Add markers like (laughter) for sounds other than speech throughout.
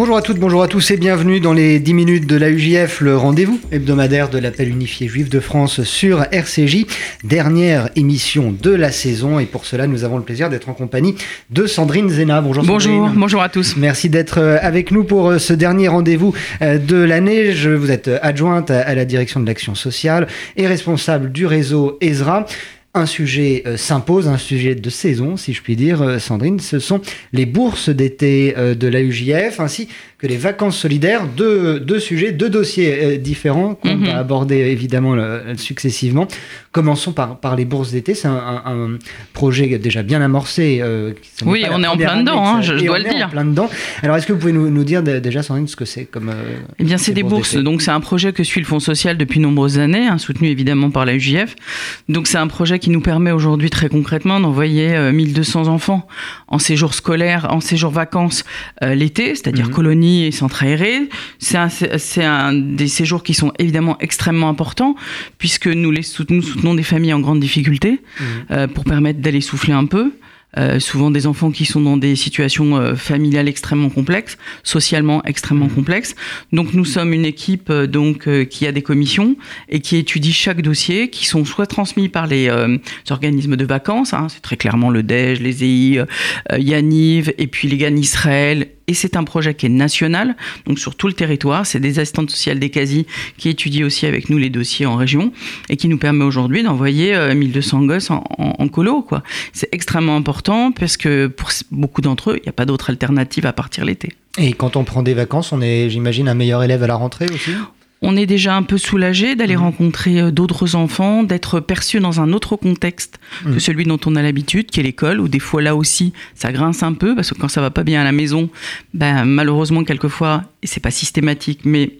Bonjour à toutes, bonjour à tous et bienvenue dans les 10 minutes de la UJF, le rendez-vous hebdomadaire de l'appel unifié juif de France sur RCJ. Dernière émission de la saison et pour cela nous avons le plaisir d'être en compagnie de Sandrine Zena. Bonjour Bonjour, Sandrine. bonjour à tous. Merci d'être euh, avec nous pour euh, ce dernier rendez-vous euh, de l'année. Je vous êtes adjointe à la direction de l'action sociale et responsable du réseau ESRA un sujet s'impose, un sujet de saison, si je puis dire, Sandrine, ce sont les bourses d'été de la UJF, ainsi que les vacances solidaires, deux, deux sujets, deux dossiers euh, différents qu'on mhm. va aborder évidemment successivement. Commençons par, par les bourses d'été. C'est un, projet déjà bien amorcé. Euh, oui, on est en plein dedans, hein, je, dois le dire. En plein dedans. Alors, est-ce que vous pouvez nous, nous dire déjà, Sandrine, ce que c'est comme. Euh, eh bien, c'est des bourses. Donc, c'est un projet que suit le Fonds social depuis de nombreuses années, hein, soutenu évidemment par la UJF. Donc, c'est un projet qui nous permet aujourd'hui très concrètement d'envoyer 1200 enfants en séjour scolaire, en séjour vacances l'été, c'est-à-dire mhm. colonie et centres aérés. C'est un, des séjours qui sont évidemment extrêmement importants puisque nous, les soutenons, soutenons des familles en grande difficulté mmh. euh, pour permettre d'aller souffler un peu. Euh, souvent des enfants qui sont dans des situations euh, familiales extrêmement complexes, socialement extrêmement mmh. complexes. Donc nous sommes une équipe donc qui a des commissions et qui étudie chaque dossier, qui sont soit transmis par les organismes de vacances, hein, c'est très clairement le DEJ, les EI, Yaniv, et puis les GAN Israël et c'est un projet qui est national, donc sur tout le territoire. C'est des assistantes sociales des quasi qui étudient aussi avec nous les dossiers en région et qui nous permet aujourd'hui d'envoyer 1200 euh, gosses en, colo. C'est extrêmement important parce que pour beaucoup d'entre eux, il n'y a pas d'autre alternative à partir l'été. Et quand on prend des vacances, on est, j'imagine, un meilleur élève à la rentrée aussi? On est déjà un peu soulagé d'aller mmh. rencontrer euh, d'autres enfants, d'être perçu dans un autre contexte que mmh. celui dont on a l'habitude, qui est l'école, où des fois là aussi ça grince un peu, parce que quand ça va pas bien à la maison, ben, malheureusement quelquefois, et c'est pas systématique, mais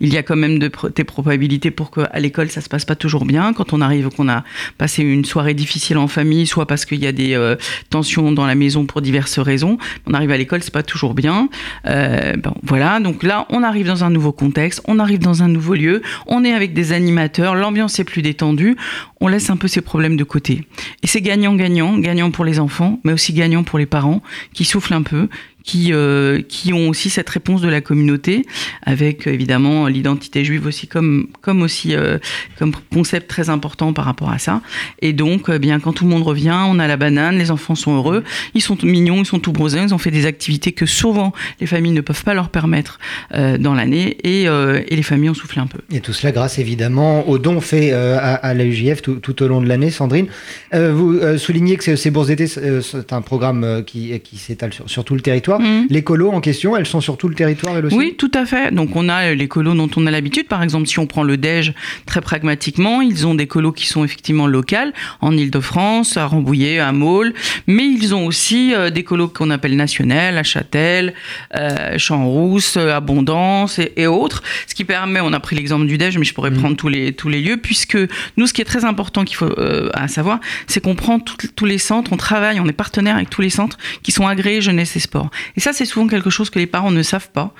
il y a quand même de, des probabilités pour qu'à l'école ça se passe pas toujours bien. Quand on arrive, qu'on a passé une soirée difficile en famille, soit parce qu'il y a des euh, tensions dans la maison pour diverses raisons, on arrive à l'école, c'est pas toujours bien. Euh, bon, voilà, donc là on arrive dans un nouveau contexte, on arrive dans un nouveau lieu, on est avec des animateurs, l'ambiance est plus détendue, on laisse un peu ces problèmes de côté. Et c'est gagnant-gagnant, gagnant pour les enfants, mais aussi gagnant pour les parents qui soufflent un peu, qui, euh, qui ont aussi cette réponse de la communauté, avec évidemment l'identité juive aussi comme, comme aussi euh, comme concept très important par rapport à ça. Et donc, euh, bien quand tout le monde revient, on a la banane, les enfants sont heureux, ils sont mignons, ils sont tout brosés, ils ont fait des activités que souvent les familles ne peuvent pas leur permettre dans l'année, et, et, les familles ont soufflé un peu. Et tout cela grâce évidemment aux dons faits à, à la UJF tout, tout, au long de l'année. Sandrine, vous soulignez que ces bourses d'été, c'est un programme qui, qui s'étale sur, sur tout le territoire. Mhm. Les colos en question, elles sont sur tout le territoire elles aussi Oui, tout à fait. Donc on a les colos dont on a l'habitude. Par exemple, si on prend le DEJ très pragmatiquement, ils ont des colos qui sont effectivement locales, en Ile-de-France, à Rambouillet, à Maule, mais ils ont aussi euh, des colos qu'on appelle nationels, à Châtel, euh, Champs-Rousse, euh, Abondance et, autres. Ce qui permet, on a pris l'exemple du DEJ, mais je pourrais mhm. prendre tous les, tous les lieux, puisque nous, ce qui est très important qu'il faut à savoir, c'est qu'on prend tous les centres, on travaille, on est partenaire avec tous les centres qui sont agréés jeunesse et sport. Et ça, c'est souvent quelque chose que les parents ne savent pas.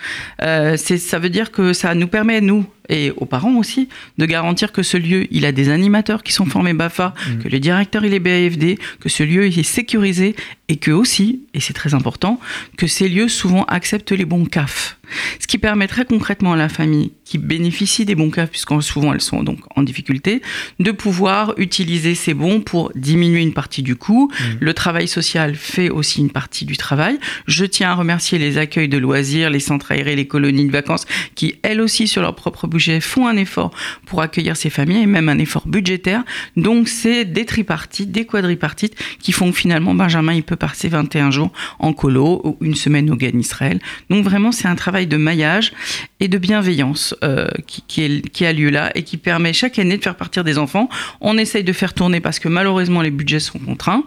Euh, ça veut dire que ça nous permet, nous, et aux parents aussi, de garantir que ce lieu, il a des animateurs qui sont formés BAFA, mmh. que le directeur, il est BAFD, que ce lieu, il est sécurisé, et que aussi, et c'est très important, que ces lieux souvent acceptent les bons CAF. Ce qui permet très concrètement à la famille qui bénéficie des bons CAF, puisque souvent elles sont donc en difficulté, de pouvoir utiliser ces bons pour diminuer une partie du coût. Mmh. Le travail social fait aussi une partie du travail. Je tiens à remercier les accueils de loisirs, les centres aérés, les colonies de vacances, qui elles aussi sur leur propre budget font un effort pour accueillir ces familles et même un effort budgétaire. Donc c'est des tripartites, des quadripartites qui font finalement Benjamin il peut passer 21 jours en colo ou une semaine au Gan Israël. Donc vraiment c'est un travail de maillage et de bienveillance euh, qui, qui, a lieu là et qui permet chaque année de faire partir des enfants. On essaye de faire tourner parce que malheureusement les budgets sont contraints.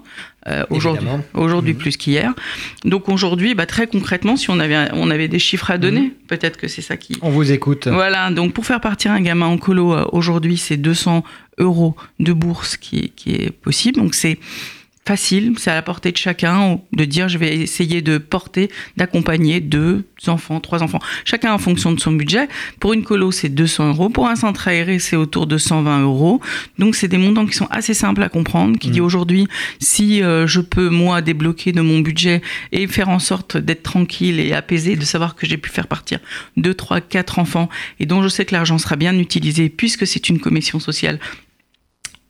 Euh, aujourd'hui, aujourd'hui mhm. plus qu'hier. Donc aujourd'hui, bah, très concrètement, si on avait, on avait des chiffres à donner, mhm. peut-être que c'est ça qui. On vous écoute. Voilà. Donc pour faire partir un gamin en colo, euh, aujourd'hui, c'est 200 euros de bourse qui est, qui est possible. Donc c'est facile, c'est à la portée de chacun de dire je vais essayer de porter, d'accompagner deux enfants, trois enfants, chacun en fonction de son budget. Pour une colo, c'est 200 euros. Pour un centre aéré, c'est autour de 120 euros. Donc, c'est des montants qui sont assez simples à comprendre, qui dit mmh. aujourd'hui, si euh, je peux, moi, débloquer de mon budget et faire en sorte d'être tranquille et apaisé, de savoir que j'ai pu faire partir deux, trois, quatre enfants et dont je sais que l'argent sera bien utilisé puisque c'est une commission sociale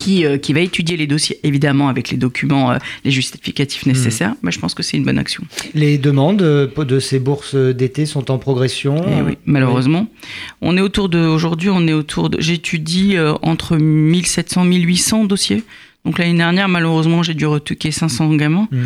qui, euh, qui, va étudier les dossiers, évidemment, avec les documents, euh, les justificatifs nécessaires. Mais mmh. je pense que c'est une bonne action. Les demandes euh, de ces bourses d'été sont en progression? Eh oui, malheureusement. On est autour de, aujourd'hui, on est autour de, j'étudie entre 1700 1800 dossiers. Donc l'année dernière, malheureusement, j'ai dû retoquer 500 gamins. Mmh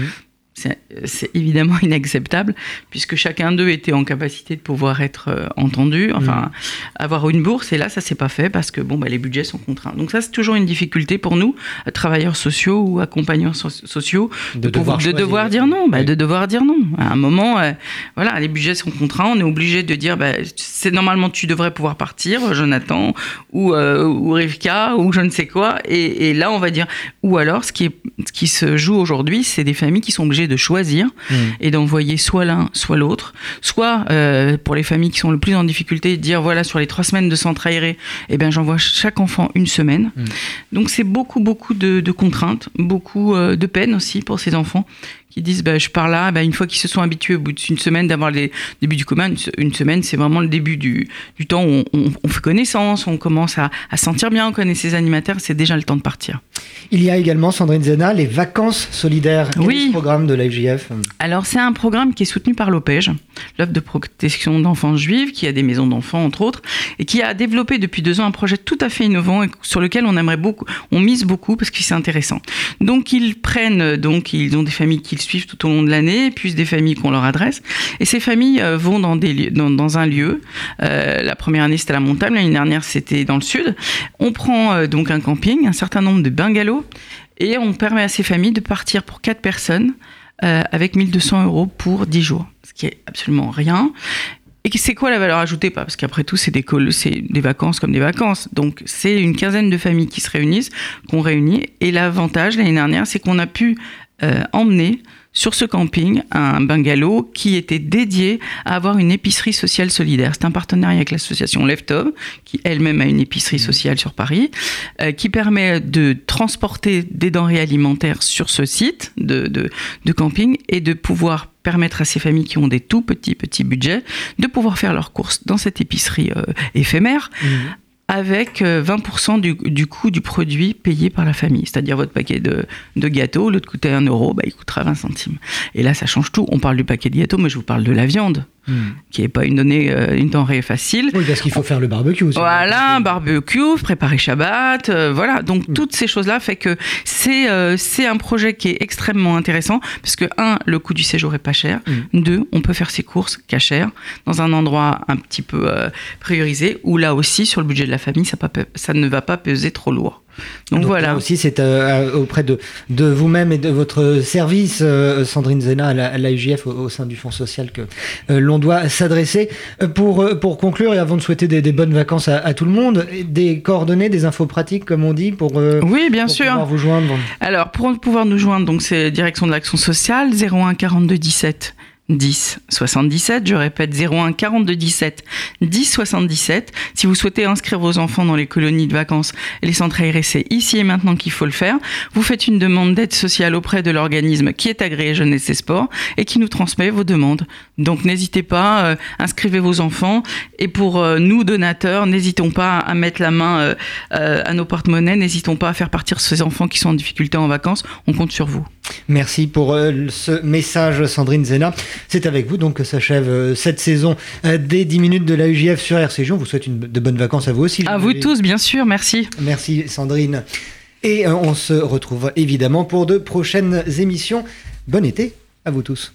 c'est évidemment (laughs) inacceptable puisque chacun d'eux était en capacité de pouvoir être euh, entendu, enfin mm. avoir une bourse et là ça s'est pas fait parce que bon bah, les budgets sont contraints. Donc ça c'est toujours une difficulté pour nous, travailleurs sociaux ou accompagnants sociaux, de, devoir, de devoir, dire non, bah, de devoir dire non. À un moment, euh, voilà, les budgets sont contraints, on est obligé de dire bah, c'est normalement tu devrais pouvoir partir, Jonathan ou euh, ou Rivka ou je ne sais quoi et, et, là on va dire ou alors ce qui est ce qui se joue aujourd'hui c'est des familles qui sont obligées de choisir mmh. et d'envoyer soit l'un, soit l'autre. Soit, euh, pour les familles qui sont le plus en difficulté, dire voilà, sur les trois semaines de centre aéré, eh bien, j'envoie chaque enfant une semaine. Mmh. Donc, c'est beaucoup, beaucoup de, contraintes, beaucoup euh, de peine aussi pour ces enfants qui disent bah, je pars là, bah, une fois qu'ils se sont habitués au bout d'une semaine d'avoir les débuts du commun, une semaine c'est vraiment le début du, du temps où on, fait connaissance, on commence à, à sentir bien, on connaît ses animateurs, c'est déjà le temps de partir. Il y a également, Sandrine Zena, les vacances solidaires. Oui. programme de Alors c'est un programme qui est soutenu par l'OPEJ, l'œuvre de protection d'enfants juifs, qui a des maisons d'enfants entre autres, et qui a développé depuis deux ans un projet tout à fait innovant et sur lequel on aimerait beaucoup, on mise beaucoup parce que c'est intéressant. Donc ils prennent, donc ils ont des familles qu'ils suivent tout au long de l'année, puis des familles qu'on leur adresse. Et ces familles euh, vont dans, des, dans, un lieu. Euh, la première année, c'était à la montagne. L'année dernière, c'était dans le sud. On prend euh, donc un camping, un certain nombre de bungalows, et on permet à ces familles de partir pour quatre personnes avec 1200 euros pour 10 jours, ce qui est absolument rien. Et c'est quoi la valeur ajoutée? Parce qu'après tout, c'est des, des vacances comme des vacances. Donc, c'est une quinzaine de familles qui se réunissent, qu'on réunit. Et l'avantage, l'année dernière, c'est qu'on a pu emmener sur ce camping un bungalow qui était dédié à avoir une épicerie sociale solidaire. C'est un partenariat avec l'association Leftov, qui elle-même a une épicerie mmh. sociale sur Paris, euh, qui permet de transporter des denrées alimentaires sur ce site de, de, camping et de pouvoir permettre à ces familles qui ont des tout petits petits budgets de pouvoir faire leurs courses dans cette épicerie euh, éphémère mmh avec 20% euh, du, coût du produit payé par la famille. C'est-à-dire votre paquet de, de gâteaux, l'autre coûtait 1 euro, bah, il coûtera 20 centimes. Et là, ça change tout. On parle du paquet de gâteaux, mais je vous parle de la viande. Hmm. qui n'est pas une donnée, euh, une denrée facile. Oui, parce qu'il faut faire le barbecue aussi. Voilà, barbecue, préparer Shabbat, euh, voilà. Donc hmm. toutes ces choses-là fait que c'est euh, c'est un projet qui est extrêmement intéressant parce que un, le coût du séjour est pas cher. Hmm. Deux, on peut faire ses courses cachères dans un endroit un petit peu priorisé où là aussi sur le budget de la famille ça, pas, ça ne va pas peser trop lourd. Donc, voilà. aussi, c'est euh, auprès de, de vous-même et de votre service, euh, Sandrine Zena, à l'AUJF, au, sein du Fonds social, que euh, l'on doit s'adresser. Pour, pour conclure, et avant de souhaiter des, bonnes vacances à, tout le monde, des coordonnées, des infos pratiques, comme on dit, pour, oui, bien pour sûr. pouvoir vous joindre. Alors, pour pouvoir nous joindre, donc c'est direction de l'action sociale, 01 42 17 10 77. Je répète 01 42 17 10 77. Si vous souhaitez inscrire vos enfants dans les colonies de vacances et les centres aérés, c'est ici et maintenant qu'il faut le faire. Vous faites une demande d'aide sociale auprès de l'organisme qui est agréé Jeunesse et Sport et qui nous transmet vos demandes. Donc n'hésitez pas, euh, inscrivez vos enfants. Et pour euh, nous, donateurs, n'hésitons pas à mettre la main euh, à nos porte-monnaies, n'hésitons pas à faire partir ces enfants qui sont en difficulté en vacances. On compte sur vous. Merci pour ce message, Sandrine Zena. C'est avec vous donc que s'achève cette saison des 10 minutes de la UJF sur RCG. On vous souhaite une, de bonnes vacances à vous aussi. À vous tous, bien sûr, merci. Merci Sandrine. Et on se retrouve évidemment pour de prochaines émissions. Bon été à vous tous.